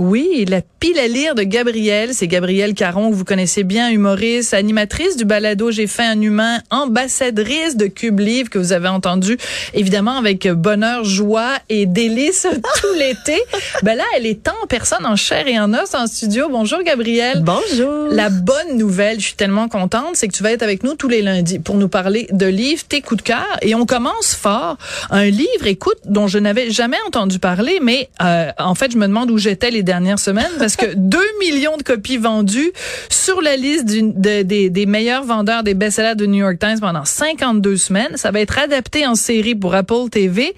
Oui, la pile à lire de Gabrielle, c'est Gabrielle Caron que vous connaissez bien, humoriste, animatrice du balado J'ai fait un humain, ambassadrice de Cube Livre que vous avez entendu évidemment avec bonheur, joie et délice tout l'été. Ben là, elle est en personne, en chair et en os en studio. Bonjour Gabrielle. Bonjour. La bonne nouvelle, je suis tellement contente, c'est que tu vas être avec nous tous les lundis pour nous parler de livres, tes coups de cœur et on commence fort. Un livre, écoute, dont je n'avais jamais entendu parler, mais euh, en fait, je me demande où j'étais les dernières semaines parce que 2 millions de copies vendues sur la liste des, des meilleurs vendeurs des best-sellers de New York Times pendant 52 semaines. Ça va être adapté en série pour Apple TV.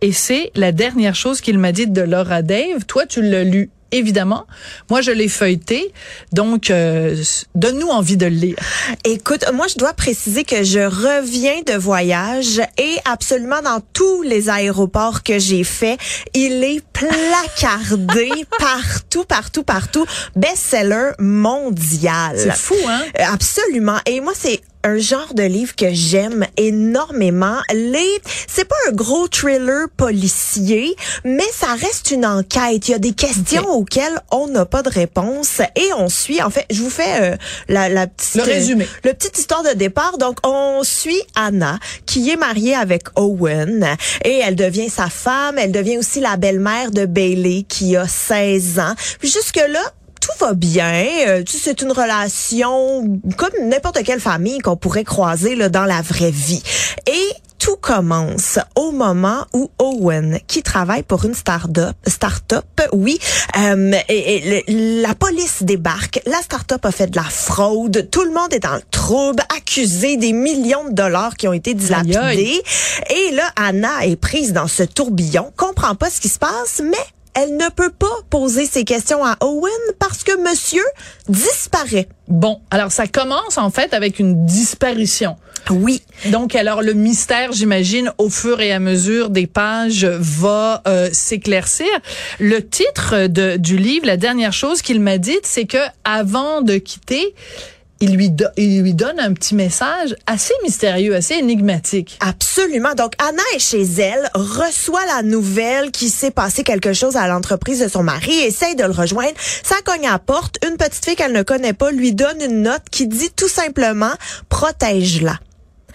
Et c'est la dernière chose qu'il m'a dit de Laura Dave. Toi, tu l'as lu évidemment. Moi, je l'ai feuilleté. Donc, euh, donne-nous envie de le lire. Écoute, moi, je dois préciser que je reviens de voyage et absolument dans tous les aéroports que j'ai fait, il est placardé partout, partout, partout. Best-seller mondial. C'est fou, hein? Absolument. Et moi, c'est un genre de livre que j'aime énormément. Les, c'est pas un gros thriller policier, mais ça reste une enquête. Il y a des questions auxquelles on n'a pas de réponse et on suit. En fait, je vous fais euh, la, la petite, le résumé, le petite histoire de départ. Donc, on suit Anna qui est mariée avec Owen et elle devient sa femme. Elle devient aussi la belle-mère de Bailey qui a 16 ans. Puis jusque là tout va bien. Euh, c'est une relation comme n'importe quelle famille qu'on pourrait croiser là, dans la vraie vie. Et tout commence au moment où Owen, qui travaille pour une start-up, start-up, oui, euh, et, la police débarque. La start-up a fait de la fraude. Tout le monde est dans le trouble, accusé des millions de dollars qui ont été dilapidés. Et là, Anna est prise dans ce tourbillon, comprend pas ce qui se passe, mais elle ne peut pas poser ses questions à Owen parce que monsieur disparaît. Bon, alors ça commence en fait avec une disparition. Oui. Donc alors le mystère, j'imagine, au fur et à mesure des pages va euh, s'éclaircir. Le titre de, du livre, la dernière chose qu'il m'a dite, c'est que avant de quitter, il lui, il lui donne un petit message assez mystérieux, assez énigmatique. Absolument. Donc, Anna est chez elle, reçoit la nouvelle qu'il s'est passé quelque chose à l'entreprise de son mari, essaye de le rejoindre. Ça cogne à la porte. Une petite fille qu'elle ne connaît pas lui donne une note qui dit tout simplement « protège-la ».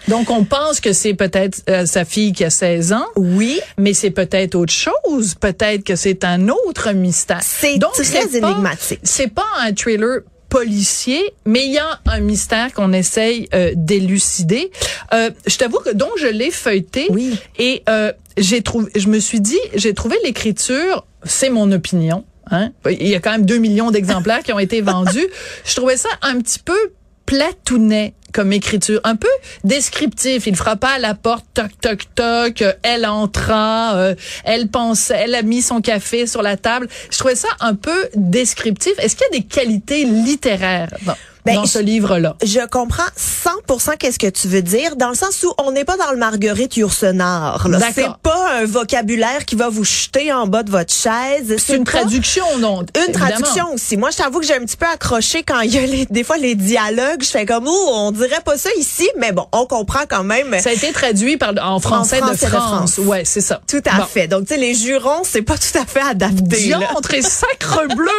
Donc, on pense que c'est peut-être euh, sa fille qui a 16 ans. Oui. Mais c'est peut-être autre chose. Peut-être que c'est un autre mystère. C'est très énigmatique. C'est pas un thriller policier, mais il y a un mystère qu'on essaye euh, d'élucider. Euh, je t'avoue que donc je l'ai feuilleté oui. et euh, j'ai trouvé, je me suis dit, j'ai trouvé l'écriture, c'est mon opinion. Hein? Il y a quand même 2 millions d'exemplaires qui ont été vendus. Je trouvais ça un petit peu platounet comme écriture, un peu descriptif. Il frappait à la porte, toc toc toc. Elle entra, euh, elle pensait, elle a mis son café sur la table. Je trouvais ça un peu descriptif. Est-ce qu'il y a des qualités littéraires? Ben, dans ce livre-là. Je comprends 100% qu'est-ce que tu veux dire, dans le sens où on n'est pas dans le Marguerite Yourcenar. C'est pas un vocabulaire qui va vous jeter en bas de votre chaise. C'est une traduction, non? Une traduction aussi. Moi, je t'avoue que j'ai un petit peu accroché quand il y a les, des fois les dialogues. Je fais comme, oh, on dirait pas ça ici, mais bon, on comprend quand même. Ça a été traduit par, en français, de, France. Ouais, c'est ça. Tout à fait. Donc, tu sais, les jurons, c'est pas tout à fait adapté. Diantre et sacre bleu!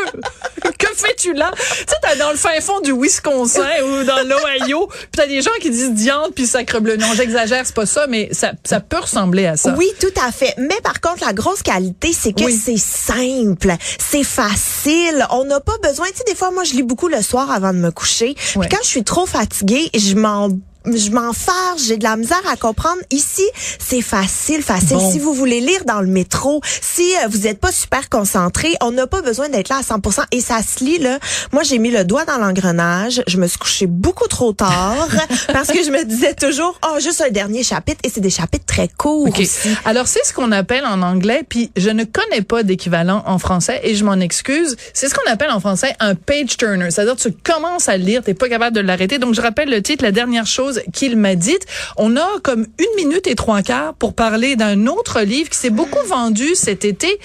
que fais-tu là? Tu sais, t'es dans le fin fond du Wisconsin ou dans l'Ohio, puis t'as des gens qui disent diante puis sacre bleu. Non, j'exagère, c'est pas ça, mais ça, ça peut ressembler à ça. Oui, tout à fait. Mais par contre, la grosse qualité, c'est que c'est simple, c'est facile. On n'a pas besoin. Tu sais, des fois, moi, je lis beaucoup le soir avant de me coucher. Puis quand je suis trop fatiguée, je m'en je m'en farge, j'ai de la misère à comprendre. Ici, c'est facile, facile. Bon. Si vous voulez lire dans le métro, si euh, vous n'êtes pas super concentré, on n'a pas besoin d'être là à 100% et ça se lit là. Moi, j'ai mis le doigt dans l'engrenage, je me suis couchée beaucoup trop tard parce que je me disais toujours oh, juste un dernier chapitre et c'est des chapitres très courts OK. aussi. Alors, c'est ce qu'on appelle en anglais, puis je ne connais pas d'équivalent en français et je m'en excuse. C'est ce qu'on appelle en français un page turner. C'est-à-dire, tu commences à lire, t'es pas capable de l'arrêter. Donc, je rappelle le titre, la dernière chose qu'il m'a dite. On a comme une minute et trois quarts pour parler d'un autre livre qui s'est beaucoup vendu cet été,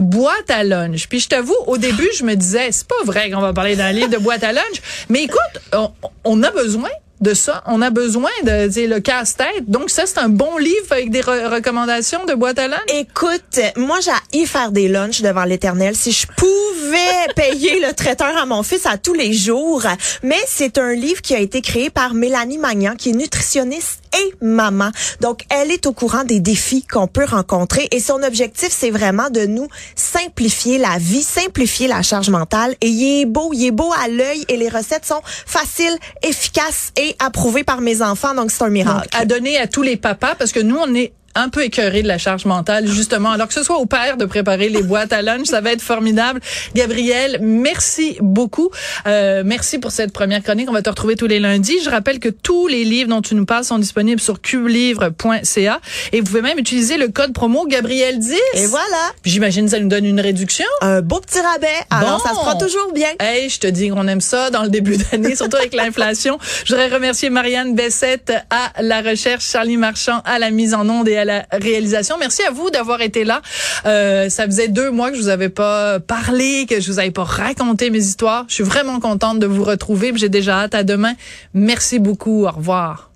Boîte à lunch. Puis, je t'avoue, au début, je me disais, c'est pas vrai qu'on va parler d'un livre de boîte à lunch. Mais écoute, on a besoin de ça. On a besoin de, c'est le casse-tête. Donc ça, c'est un bon livre avec des re- recommandations de boîte à lunch. Écoute, moi j'ai y faire des lunchs devant l'éternel si je pouvais payer le traiteur à mon fils à tous les jours. Mais c'est un livre qui a été créé par Mélanie Magnan, qui est nutritionniste et maman. Donc, elle est au courant des défis qu'on peut rencontrer et son objectif, c'est vraiment de nous simplifier la vie, simplifier la charge mentale. Et il est beau, il est beau à l'œil et les recettes sont faciles, efficaces et approuvées par mes enfants. Donc, c'est un miracle. à donner à tous les papas parce que nous, on est un peu écœuré de la charge mentale, justement. Alors que ce soit au père de préparer les boîtes à lunch, ça va être formidable. Gabriel, merci beaucoup. Euh, merci pour cette première chronique. On va te retrouver tous les lundis. Je rappelle que tous les livres dont tu nous parles sont disponibles sur cubelivre.ca et vous pouvez même utiliser le code promo Gabriel 10. Et voilà, J'imagine ça nous donne une réduction. un beau petit rabais. Alors, Bon. ça se prend toujours bien. Hey, je te dis qu'on aime ça dans le début d'année, surtout avec l'inflation. Je voudrais remercier Marianne Bessette à la recherche, Charlie Marchand à la mise en onde et à la réalisation. Merci à vous d'avoir été là. Euh, ça faisait deux mois que je vous avais pas parlé, que je vous avais pas raconté mes histoires. Je suis vraiment contente de vous retrouver. J'ai déjà hâte à demain. Merci beaucoup. Au revoir.